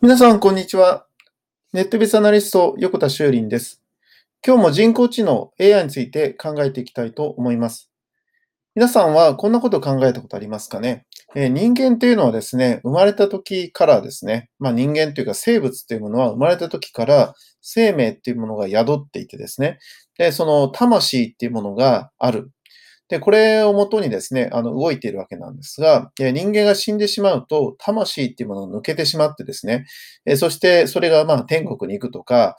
皆さん、こんにちは。ネットビスアナリスト、横田修林です。今日も人工知能 AI について考えていきたいと思います。皆さんはこんなこと考えたことありますかね、えー人間というのはですね、生まれた時からですね、まあ、人間というか生物というものは生まれた時から生命っていうものが宿っていてですね、でその魂っていうものがある。で、これをもとにですね、あの、動いているわけなんですが、人間が死んでしまうと、魂っていうものが抜けてしまってですね、そしてそれがまあ天国に行くとか、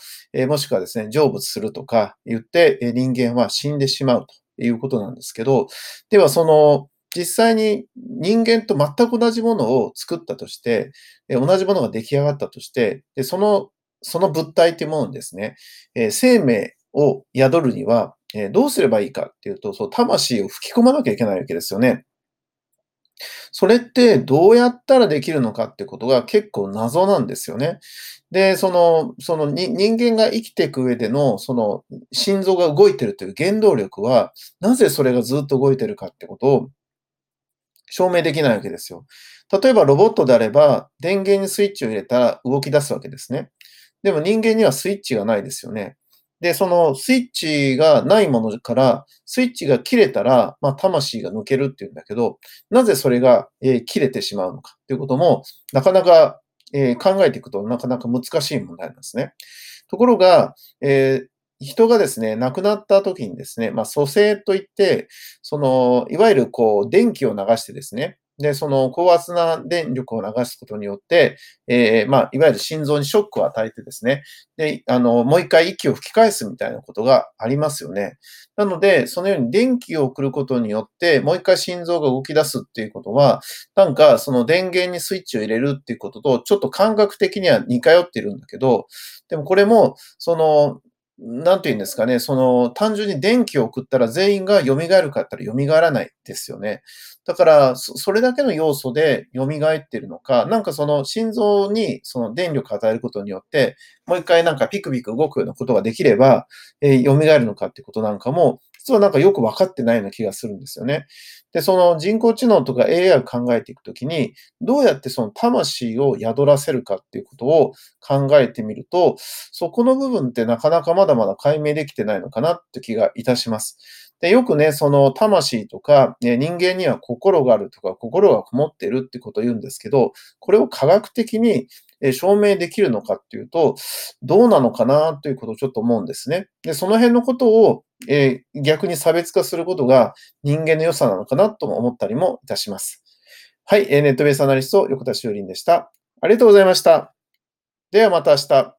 もしくはですね、成仏するとか言って、人間は死んでしまうということなんですけど、ではその、実際に人間と全く同じものを作ったとして、同じものが出来上がったとして、でその、その物体っていうものにですね、生命を宿るには、えーどうすればいいかっていうと、そう、魂を吹き込まなきゃいけないわけですよね。それってどうやったらできるのかってことが結構謎なんですよね。で、その、その人間が生きていく上での、その心臓が動いてるという原動力は、なぜそれがずっと動いてるかってことを証明できないわけですよ。例えばロボットであれば、電源にスイッチを入れたら動き出すわけですね。でも人間にはスイッチがないですよね。で、そのスイッチがないものから、スイッチが切れたら、まあ、魂が抜けるっていうんだけど、なぜそれが、えー切れてしまうのかということも、なかなか、えー考えていくとなかなか難しい問題なんですね。ところが、えー人がですね、亡くなった時にですね、まあ、蘇生といって、その、いわゆるこう、電気を流してですね、で、その高圧な電力を流すことによって、えーまあ、いわゆる心臓にショックを与えてですね、で、あの、もう一回息を吹き返すみたいなことがありますよね。なので、そのように電気を送ることによって、もう一回心臓が動き出すっていうことは、なんかその電源にスイッチを入れるっていうことと、ちょっと感覚的には似通っているんだけど、でもこれも、その、なんて言うんですかね、その、単純に電気を送ったら全員が蘇るかって言ったら蘇らないですよね。だから、それだけの要素で蘇ってるのか、なんかその心臓にその電力を与えることによって、もう一回なんかピクピク動くようなことができれば、えー蘇るのかってことなんかも、実はなんかよく分かってないような気がするんですよね。で、その人工知能とか AI を考えていくときに、どうやってその魂を宿らせるかっていうことを考えてみると、そこの部分ってなかなかまだまだ解明できてないのかなって気がいたします。で、よくね、その魂とか、ね、人間には心があるとか、心がこもってるってことを言うんですけど、これを科学的に証明できるのかっていうと、どうなのかなということをちょっと思うんですね。で、その辺のことを、え逆に差別化することが人間の良さなのかなとも思ったりもいたします。はい、ネットベースアナリスト、横田修林でした。ありがとうございました。ではまた明日。